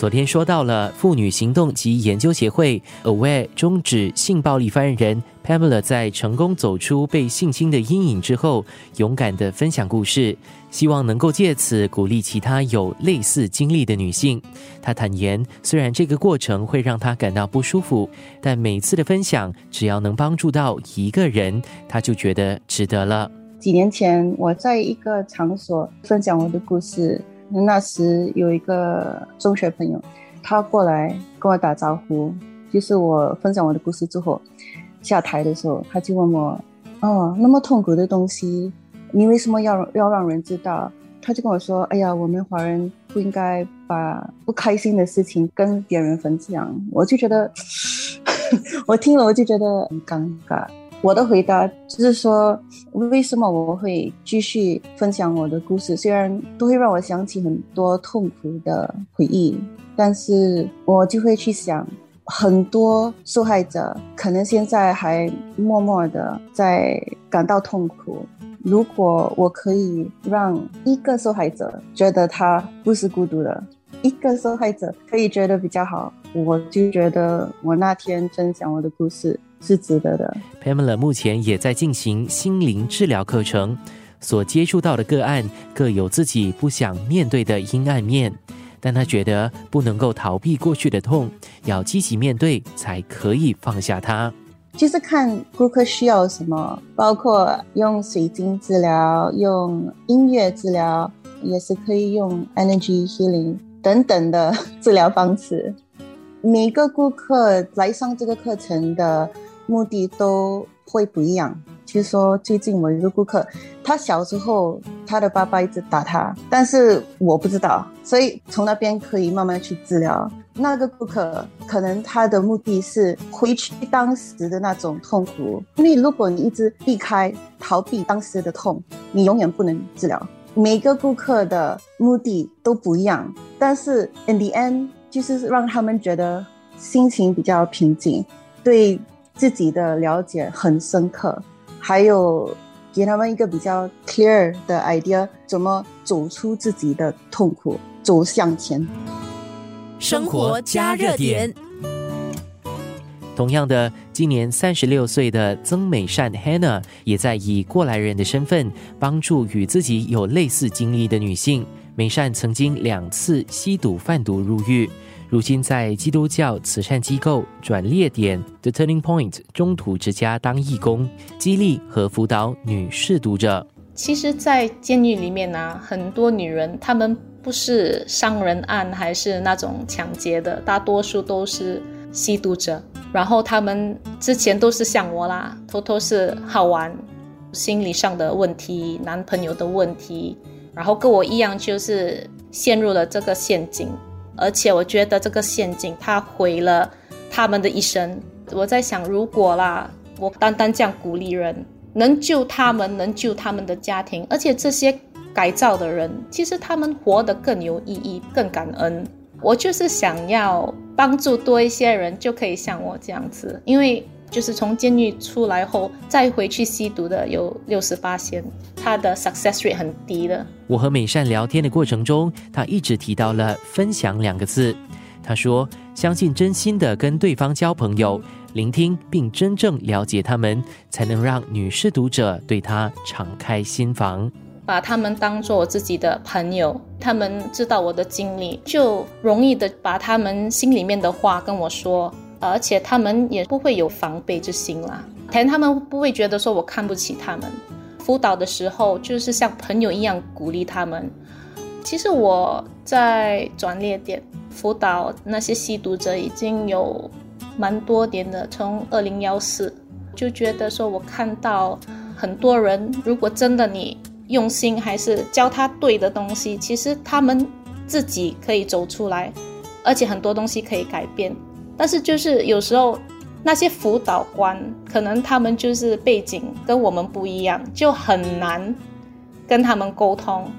昨天说到了妇女行动及研究协会 Aware 终止性暴力发言人 Pamela 在成功走出被性侵的阴影之后，勇敢的分享故事，希望能够借此鼓励其他有类似经历的女性。她坦言，虽然这个过程会让她感到不舒服，但每次的分享只要能帮助到一个人，她就觉得值得了。几年前，我在一个场所分享我的故事。那时有一个中学朋友，他过来跟我打招呼，就是我分享我的故事之后，下台的时候，他就问我：“哦，那么痛苦的东西，你为什么要要让人知道？”他就跟我说：“哎呀，我们华人不应该把不开心的事情跟别人分享。”我就觉得，我听了我就觉得很尴尬。我的回答就是说，为什么我会继续分享我的故事？虽然都会让我想起很多痛苦的回忆，但是我就会去想，很多受害者可能现在还默默的在感到痛苦。如果我可以让一个受害者觉得他不是孤独的，一个受害者可以觉得比较好，我就觉得我那天分享我的故事。是值得的。Pamela 目前也在进行心灵治疗课程，所接触到的个案各有自己不想面对的阴暗面，但他觉得不能够逃避过去的痛，要积极面对才可以放下它。就是看顾客需要什么，包括用水晶治疗、用音乐治疗，也是可以用 Energy Healing 等等的 治疗方式。每个顾客来上这个课程的。目的都会不一样。据说最近我一个顾客，他小时候他的爸爸一直打他，但是我不知道，所以从那边可以慢慢去治疗。那个顾客可能他的目的是回去当时的那种痛苦，因为如果你一直避开、逃避当时的痛，你永远不能治疗。每个顾客的目的都不一样，但是 in the end 就是让他们觉得心情比较平静，对。自己的了解很深刻，还有给他们一个比较 clear 的 idea，怎么走出自己的痛苦，走向前。生活加热点。同样的，今年三十六岁的曾美善 Hannah 也在以过来人的身份帮助与自己有类似经历的女性。美善曾经两次吸毒贩毒入狱。如今在基督教慈善机构转列点 The Turning Point 中途之家当义工，激励和辅导女士读者。其实，在监狱里面呢，很多女人，她们不是伤人案，还是那种抢劫的，大多数都是吸毒者。然后他们之前都是像我啦，偷偷是好玩，心理上的问题，男朋友的问题，然后跟我一样，就是陷入了这个陷阱。而且我觉得这个陷阱，它毁了他们的一生。我在想，如果啦，我单单这样鼓励人，能救他们，能救他们的家庭，而且这些改造的人，其实他们活得更有意义，更感恩。我就是想要帮助多一些人，就可以像我这样子，因为。就是从监狱出来后再回去吸毒的有六十八仙，他的 success rate 很低的。我和美善聊天的过程中，他一直提到了分享两个字。他说：“相信真心的跟对方交朋友，聆听并真正了解他们，才能让女士读者对他敞开心房，把他们当做我自己的朋友。他们知道我的经历，就容易的把他们心里面的话跟我说。”而且他们也不会有防备之心啦，可能他们不会觉得说我看不起他们。辅导的时候就是像朋友一样鼓励他们。其实我在转捩点辅导那些吸毒者已经有蛮多年的，从二零幺四就觉得说我看到很多人，如果真的你用心，还是教他对的东西，其实他们自己可以走出来，而且很多东西可以改变。但是就是有时候那些辅导官可能他们就是背景跟我们不一样，就很难跟他们沟通。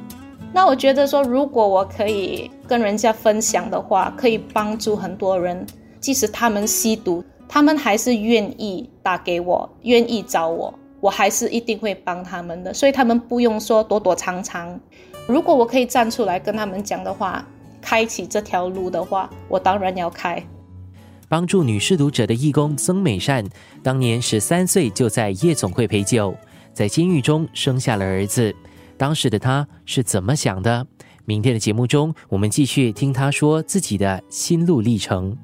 那我觉得说，如果我可以跟人家分享的话，可以帮助很多人。即使他们吸毒，他们还是愿意打给我，愿意找我，我还是一定会帮他们的。所以他们不用说躲躲藏藏。如果我可以站出来跟他们讲的话。开启这条路的话，我当然要开。帮助女失毒者的义工曾美善，当年十三岁就在夜总会陪酒，在监狱中生下了儿子。当时的他是怎么想的？明天的节目中，我们继续听他说自己的心路历程。